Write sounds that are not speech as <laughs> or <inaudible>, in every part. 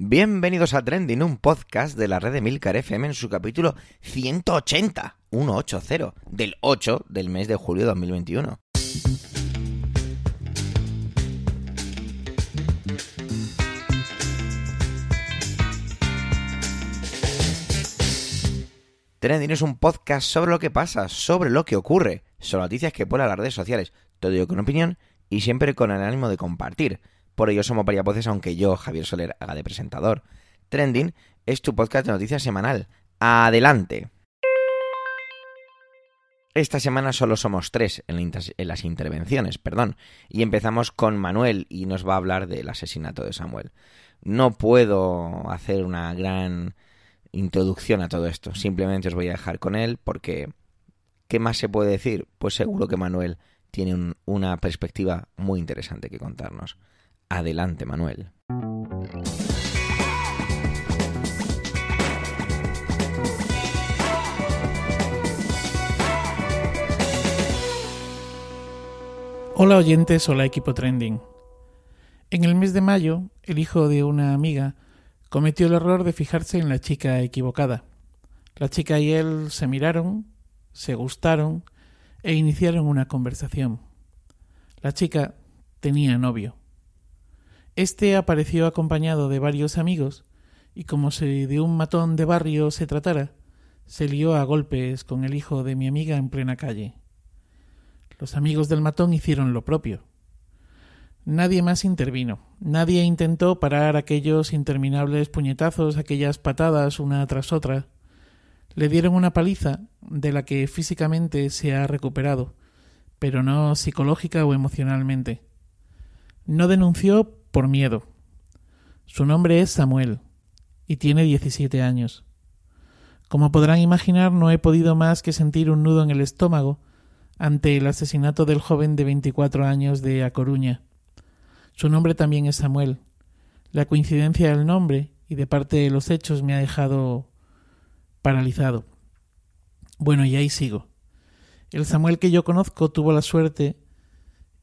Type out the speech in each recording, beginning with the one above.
Bienvenidos a Trending, un podcast de la red de Milcar FM en su capítulo 180, 180, del 8 del mes de julio de 2021. Trending es un podcast sobre lo que pasa, sobre lo que ocurre, sobre noticias que ponen las redes sociales, todo ello con opinión y siempre con el ánimo de compartir. Por ello somos varias voces, aunque yo, Javier Soler, haga de presentador. Trending es tu podcast de noticias semanal. Adelante. Esta semana solo somos tres en, las intervenciones, perdón, y empezamos con Manuel y nos va a hablar del asesinato de Samuel. No puedo hacer una gran introducción a todo esto. Simplemente os voy a dejar con él porque ¿qué más se puede decir? Pues seguro que Manuel tiene una perspectiva muy interesante que contarnos. Adelante, Manuel. Hola oyentes, hola equipo trending. En el mes de mayo, el hijo de una amiga cometió el error de fijarse en la chica equivocada. La chica y él se miraron, se gustaron e iniciaron una conversación. La chica tenía novio. Este apareció acompañado de varios amigos y como si de un matón de barrio se tratara, se lió a golpes con el hijo de mi amiga en plena calle. Los amigos del matón hicieron lo propio. Nadie más intervino. Nadie intentó parar aquellos interminables puñetazos, aquellas patadas una tras otra. Le dieron una paliza de la que físicamente se ha recuperado, pero no psicológica o emocionalmente. No denunció por miedo. Su nombre es Samuel y tiene 17 años. Como podrán imaginar, no he podido más que sentir un nudo en el estómago ante el asesinato del joven de 24 años de A Coruña. Su nombre también es Samuel. La coincidencia del nombre y de parte de los hechos me ha dejado paralizado. Bueno, y ahí sigo. El Samuel que yo conozco tuvo la suerte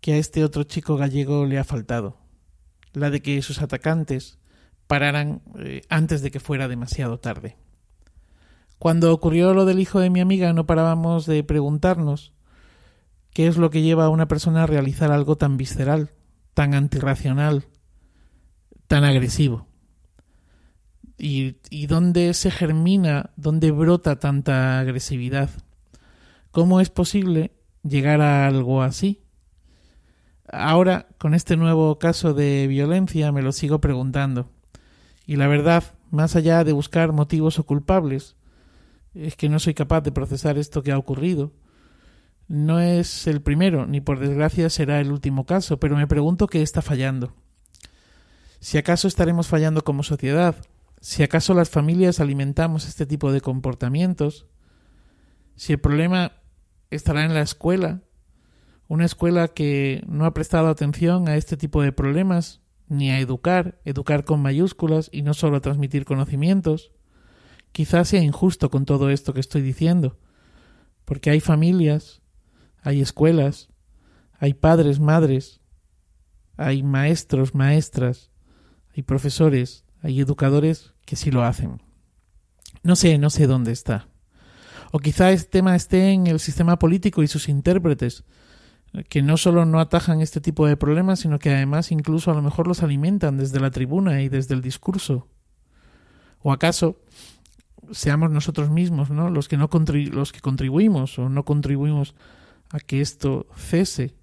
que a este otro chico gallego le ha faltado, la de que sus atacantes pararan eh, antes de que fuera demasiado tarde. Cuando ocurrió lo del hijo de mi amiga no parábamos de preguntarnos qué es lo que lleva a una persona a realizar algo tan visceral, tan antirracional, tan agresivo? ¿Y, y dónde se germina, dónde brota tanta agresividad? ¿Cómo es posible llegar a algo así? Ahora, con este nuevo caso de violencia, me lo sigo preguntando. Y la verdad, más allá de buscar motivos o culpables, es que no soy capaz de procesar esto que ha ocurrido no es el primero, ni por desgracia será el último caso, pero me pregunto qué está fallando. Si acaso estaremos fallando como sociedad, si acaso las familias alimentamos este tipo de comportamientos, si el problema estará en la escuela, una escuela que no ha prestado atención a este tipo de problemas, ni a educar, educar con mayúsculas y no solo a transmitir conocimientos, quizás sea injusto con todo esto que estoy diciendo, porque hay familias hay escuelas, hay padres, madres, hay maestros, maestras, hay profesores, hay educadores que sí lo hacen. No sé, no sé dónde está. O quizá este tema esté en el sistema político y sus intérpretes, que no solo no atajan este tipo de problemas, sino que además incluso a lo mejor los alimentan desde la tribuna y desde el discurso. ¿O acaso seamos nosotros mismos, ¿no? Los que no los que contribuimos o no contribuimos a que esto cese,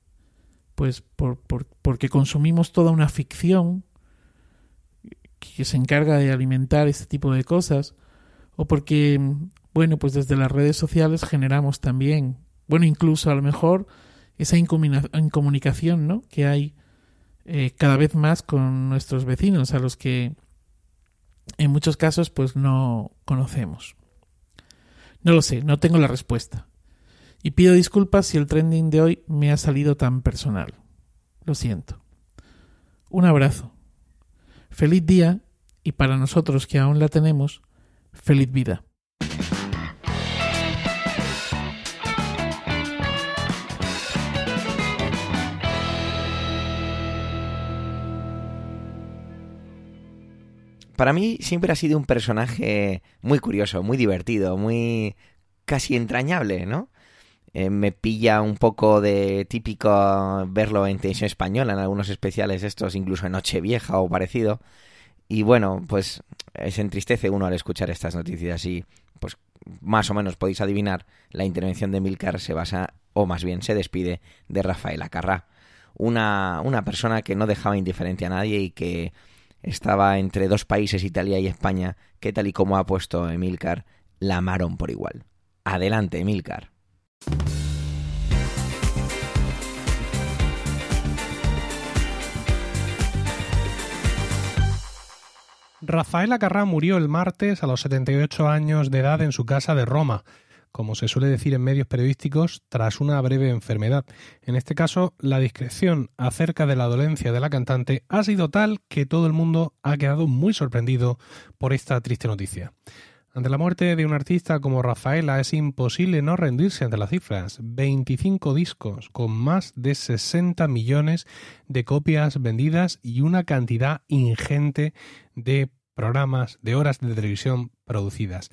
pues por, porque consumimos toda una ficción que se encarga de alimentar este tipo de cosas, o porque, bueno, pues desde las redes sociales generamos también, bueno, incluso a lo mejor esa incomunicación, ¿no? Que hay eh, cada vez más con nuestros vecinos, a los que en muchos casos pues no conocemos. No lo sé, no tengo la respuesta. Y pido disculpas si el trending de hoy me ha salido tan personal. Lo siento. Un abrazo. Feliz día y para nosotros que aún la tenemos, feliz vida. Para mí siempre ha sido un personaje muy curioso, muy divertido, muy casi entrañable, ¿no? Eh, me pilla un poco de típico verlo en televisión española, en algunos especiales estos, incluso en Nochevieja o parecido. Y bueno, pues se entristece uno al escuchar estas noticias y pues más o menos podéis adivinar, la intervención de Milcar se basa, o más bien se despide, de Rafael Acarrá. Una, una persona que no dejaba indiferente a nadie y que estaba entre dos países, Italia y España, que tal y como ha puesto Emilcar, la amaron por igual. Adelante, Emilcar. Rafael Acarrá murió el martes a los 78 años de edad en su casa de Roma, como se suele decir en medios periodísticos, tras una breve enfermedad. En este caso, la discreción acerca de la dolencia de la cantante ha sido tal que todo el mundo ha quedado muy sorprendido por esta triste noticia. Ante la muerte de un artista como Rafaela es imposible no rendirse ante las cifras. 25 discos con más de 60 millones de copias vendidas y una cantidad ingente de programas, de horas de televisión producidas.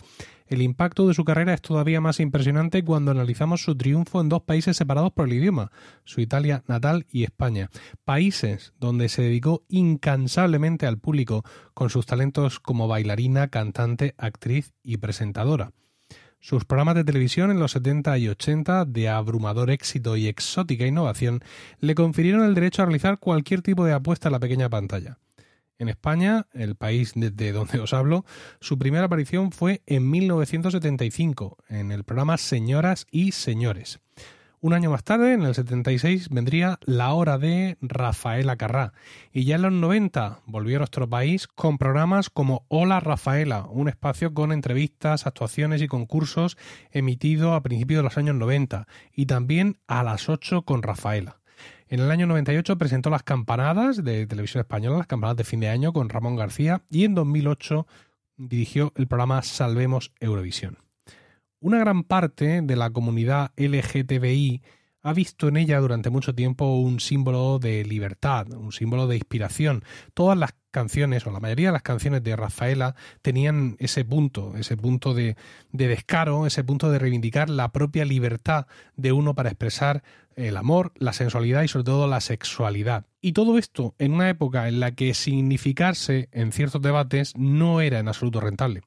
El impacto de su carrera es todavía más impresionante cuando analizamos su triunfo en dos países separados por el idioma, su Italia natal y España, países donde se dedicó incansablemente al público con sus talentos como bailarina, cantante, actriz y presentadora. Sus programas de televisión en los 70 y 80, de abrumador éxito y exótica innovación, le confirieron el derecho a realizar cualquier tipo de apuesta en la pequeña pantalla. En España, el país desde donde os hablo, su primera aparición fue en 1975, en el programa Señoras y Señores. Un año más tarde, en el 76, vendría La Hora de Rafaela Carrá. Y ya en los 90 volvió a nuestro país con programas como Hola Rafaela, un espacio con entrevistas, actuaciones y concursos emitido a principios de los años 90. Y también a las 8 con Rafaela. En el año 98 presentó Las Campanadas de Televisión Española, las campanadas de fin de año con Ramón García y en 2008 dirigió el programa Salvemos Eurovisión. Una gran parte de la comunidad LGTBI ha visto en ella durante mucho tiempo un símbolo de libertad, un símbolo de inspiración. Todas las canciones, o la mayoría de las canciones de Rafaela, tenían ese punto, ese punto de, de descaro, ese punto de reivindicar la propia libertad de uno para expresar el amor, la sensualidad y sobre todo la sexualidad. Y todo esto en una época en la que significarse en ciertos debates no era en absoluto rentable.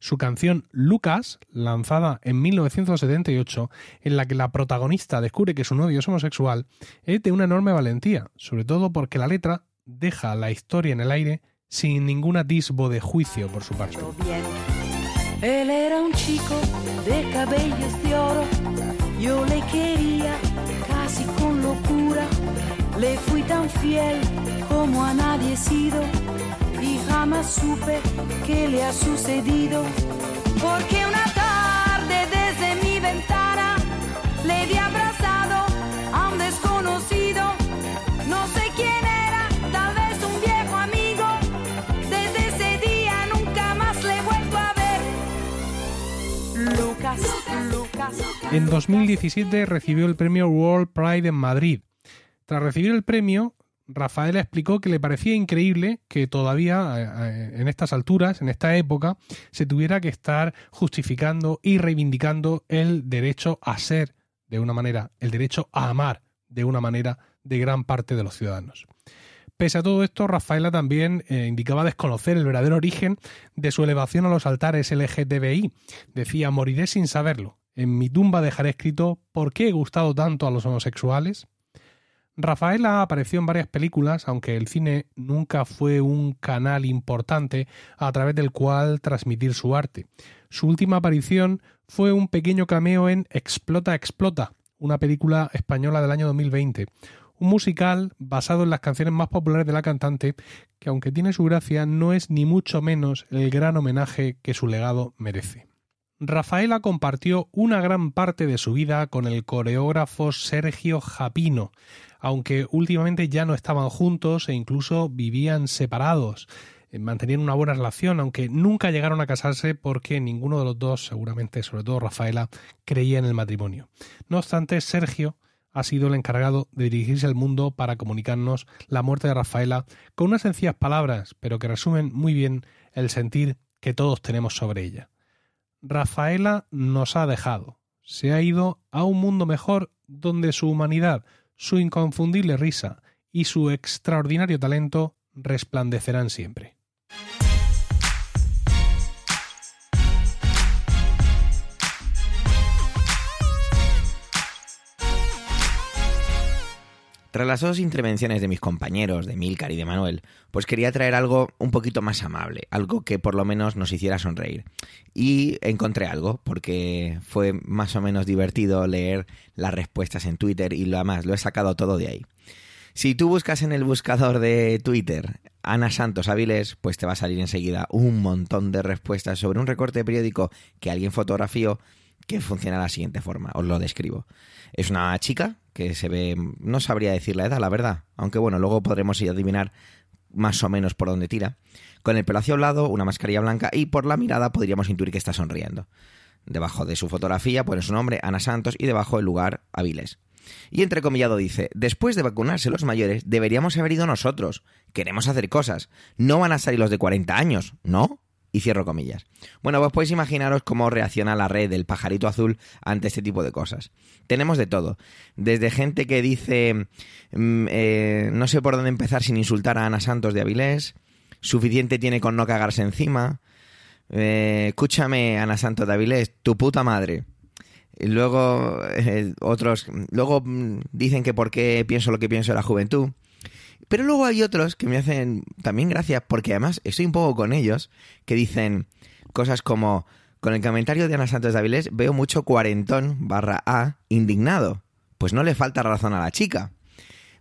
Su canción Lucas, lanzada en 1978, en la que la protagonista descubre que su novio es homosexual, es de una enorme valentía, sobre todo porque la letra deja la historia en el aire sin ningún atisbo de juicio por su parte. Él era un chico de cabellos de oro, yo le quería casi con locura, le fui tan fiel como a nadie sido. Y jamás supe qué le ha sucedido, porque una En 2017 recibió el premio World Pride en Madrid. Tras recibir el premio, Rafaela explicó que le parecía increíble que todavía eh, eh, en estas alturas, en esta época, se tuviera que estar justificando y reivindicando el derecho a ser de una manera, el derecho a amar de una manera de gran parte de los ciudadanos. Pese a todo esto, Rafaela también eh, indicaba desconocer el verdadero origen de su elevación a los altares LGTBI. Decía, moriré sin saberlo. En mi tumba dejaré escrito ¿por qué he gustado tanto a los homosexuales? Rafaela apareció en varias películas, aunque el cine nunca fue un canal importante a través del cual transmitir su arte. Su última aparición fue un pequeño cameo en Explota, Explota, una película española del año 2020, un musical basado en las canciones más populares de la cantante, que aunque tiene su gracia, no es ni mucho menos el gran homenaje que su legado merece. Rafaela compartió una gran parte de su vida con el coreógrafo Sergio Japino, aunque últimamente ya no estaban juntos e incluso vivían separados. Eh, mantenían una buena relación, aunque nunca llegaron a casarse porque ninguno de los dos, seguramente, sobre todo Rafaela, creía en el matrimonio. No obstante, Sergio ha sido el encargado de dirigirse al mundo para comunicarnos la muerte de Rafaela con unas sencillas palabras, pero que resumen muy bien el sentir que todos tenemos sobre ella. Rafaela nos ha dejado, se ha ido a un mundo mejor donde su humanidad, su inconfundible risa y su extraordinario talento resplandecerán siempre. Tras las dos intervenciones de mis compañeros, de Milcar y de Manuel, pues quería traer algo un poquito más amable, algo que por lo menos nos hiciera sonreír. Y encontré algo, porque fue más o menos divertido leer las respuestas en Twitter y lo demás, lo he sacado todo de ahí. Si tú buscas en el buscador de Twitter Ana Santos Áviles, pues te va a salir enseguida un montón de respuestas sobre un recorte de periódico que alguien fotografió que funciona de la siguiente forma. Os lo describo. Es una chica que se ve, no sabría decir la edad, la verdad, aunque bueno, luego podremos adivinar más o menos por dónde tira. Con el pelo hacia un lado, una mascarilla blanca y por la mirada podríamos intuir que está sonriendo. Debajo de su fotografía pone su nombre, Ana Santos, y debajo el lugar, Aviles. Y entrecomillado dice, después de vacunarse los mayores, deberíamos haber ido nosotros. Queremos hacer cosas. No van a salir los de 40 años, ¿no? Y cierro comillas. Bueno, pues podéis imaginaros cómo reacciona la red del pajarito azul ante este tipo de cosas. Tenemos de todo. Desde gente que dice, mm, eh, no sé por dónde empezar sin insultar a Ana Santos de Avilés, suficiente tiene con no cagarse encima, eh, escúchame Ana Santos de Avilés, tu puta madre. Y luego eh, otros, luego mm, dicen que por qué pienso lo que pienso de la juventud. Pero luego hay otros que me hacen también gracia, porque además estoy un poco con ellos, que dicen cosas como, con el comentario de Ana Santos de Avilés veo mucho cuarentón barra A indignado. Pues no le falta razón a la chica.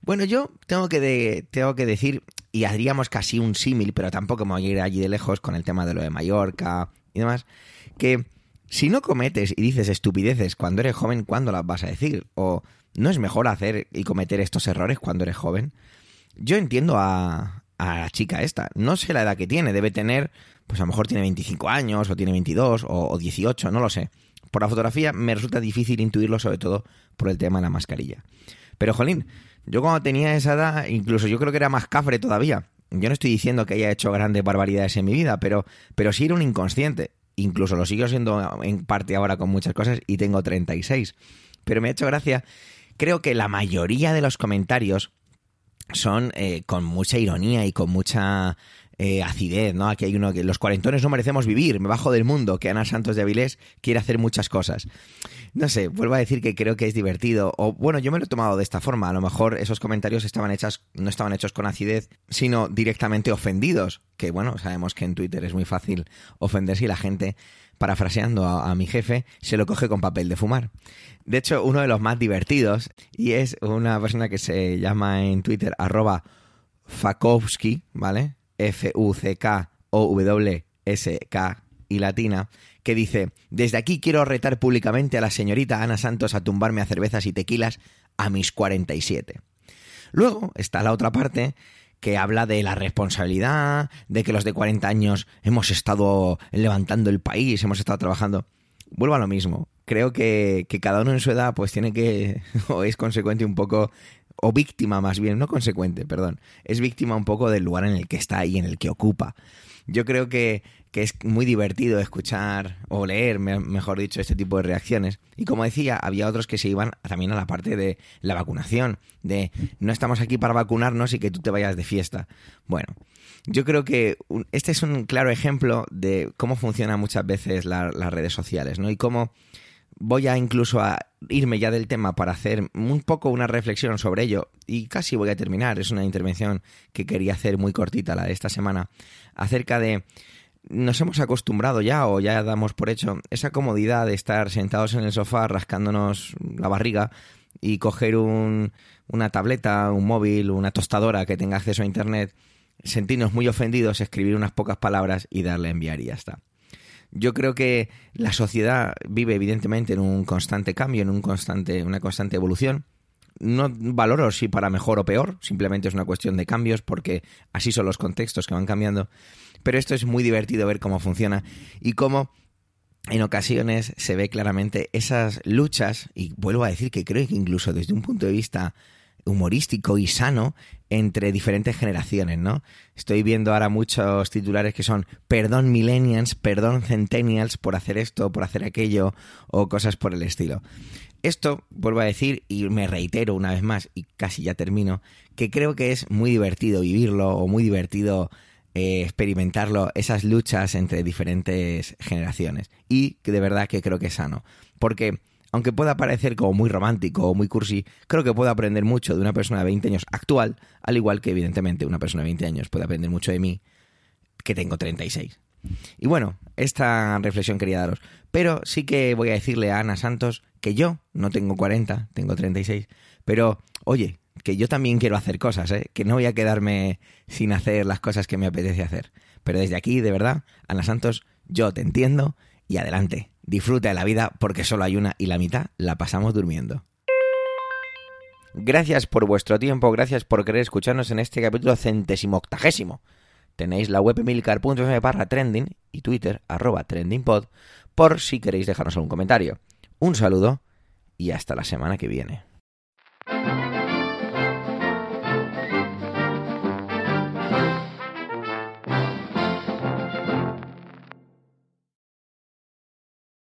Bueno, yo tengo que, tengo que decir, y haríamos casi un símil, pero tampoco me voy a ir allí de lejos con el tema de lo de Mallorca y demás, que si no cometes y dices estupideces cuando eres joven, ¿cuándo las vas a decir? O no es mejor hacer y cometer estos errores cuando eres joven. Yo entiendo a, la chica esta. No sé la edad que tiene. Debe tener, pues a lo mejor tiene 25 años, o tiene 22, o, o 18, no lo sé. Por la fotografía me resulta difícil intuirlo, sobre todo por el tema de la mascarilla. Pero, jolín, yo cuando tenía esa edad, incluso yo creo que era más cafre todavía. Yo no estoy diciendo que haya hecho grandes barbaridades en mi vida, pero, pero sí era un inconsciente. Incluso lo sigo siendo en parte ahora con muchas cosas y tengo 36. Pero me ha hecho gracia. Creo que la mayoría de los comentarios son eh, con mucha ironía y con mucha eh, acidez, ¿no? Aquí hay uno que los cuarentones no merecemos vivir, me bajo del mundo, que Ana Santos de Avilés quiere hacer muchas cosas. No sé, vuelvo a decir que creo que es divertido, o bueno, yo me lo he tomado de esta forma, a lo mejor esos comentarios estaban hechas, no estaban hechos con acidez, sino directamente ofendidos, que bueno, sabemos que en Twitter es muy fácil ofenderse y la gente parafraseando a, mi jefe, se lo coge con papel de fumar. De hecho, uno de los más divertidos, y es una persona que se llama en Twitter arroba Fakowski, ¿vale? F-U-C-K-O-W-S-K y latina, que dice, desde aquí quiero retar públicamente a la señorita Ana Santos a tumbarme a cervezas y tequilas a mis 47. Luego está la otra parte que habla de la responsabilidad, de que los de 40 años hemos estado levantando el país, hemos estado trabajando. Vuelvo a lo mismo. Creo que, que cada uno en su edad pues tiene que, <laughs> o es consecuente un poco, o víctima más bien, no consecuente, perdón, es víctima un poco del lugar en el que está y en el que ocupa. Yo creo que, que es muy divertido escuchar o leer, mejor dicho, este tipo de reacciones. Y como decía, había otros que se iban también a la parte de la vacunación, de no estamos aquí para vacunarnos y que tú te vayas de fiesta. Bueno, yo creo que este es un claro ejemplo de cómo funcionan muchas veces la, las redes sociales, ¿no? Y cómo voy a incluso a irme ya del tema para hacer un poco una reflexión sobre ello y casi voy a terminar. Es una intervención que quería hacer muy cortita la de esta semana acerca de nos hemos acostumbrado ya o ya damos por hecho esa comodidad de estar sentados en el sofá rascándonos la barriga y coger un, una tableta, un móvil, una tostadora que tenga acceso a internet, sentirnos muy ofendidos, escribir unas pocas palabras y darle a enviar y ya está. Yo creo que la sociedad vive evidentemente en un constante cambio, en un constante, una constante evolución. No valoro si para mejor o peor, simplemente es una cuestión de cambios porque así son los contextos que van cambiando. Pero esto es muy divertido ver cómo funciona y cómo en ocasiones se ve claramente esas luchas, y vuelvo a decir que creo que incluso desde un punto de vista humorístico y sano entre diferentes generaciones, ¿no? Estoy viendo ahora muchos titulares que son perdón millennials, perdón centennials por hacer esto, por hacer aquello o cosas por el estilo. Esto, vuelvo a decir, y me reitero una vez más, y casi ya termino, que creo que es muy divertido vivirlo o muy divertido eh, experimentarlo, esas luchas entre diferentes generaciones. Y que de verdad que creo que es sano. Porque aunque pueda parecer como muy romántico o muy cursi, creo que puedo aprender mucho de una persona de 20 años actual, al igual que evidentemente una persona de 20 años puede aprender mucho de mí, que tengo 36. Y bueno, esta reflexión quería daros. Pero sí que voy a decirle a Ana Santos que yo no tengo 40, tengo 36. Pero, oye, que yo también quiero hacer cosas, ¿eh? que no voy a quedarme sin hacer las cosas que me apetece hacer. Pero desde aquí, de verdad, Ana Santos, yo te entiendo y adelante. Disfruta de la vida porque solo hay una y la mitad la pasamos durmiendo. Gracias por vuestro tiempo, gracias por querer escucharnos en este capítulo centésimo octagésimo. Tenéis la web emilcar.fm barra trending y Twitter arroba trendingpod por si queréis dejarnos algún comentario. Un saludo y hasta la semana que viene.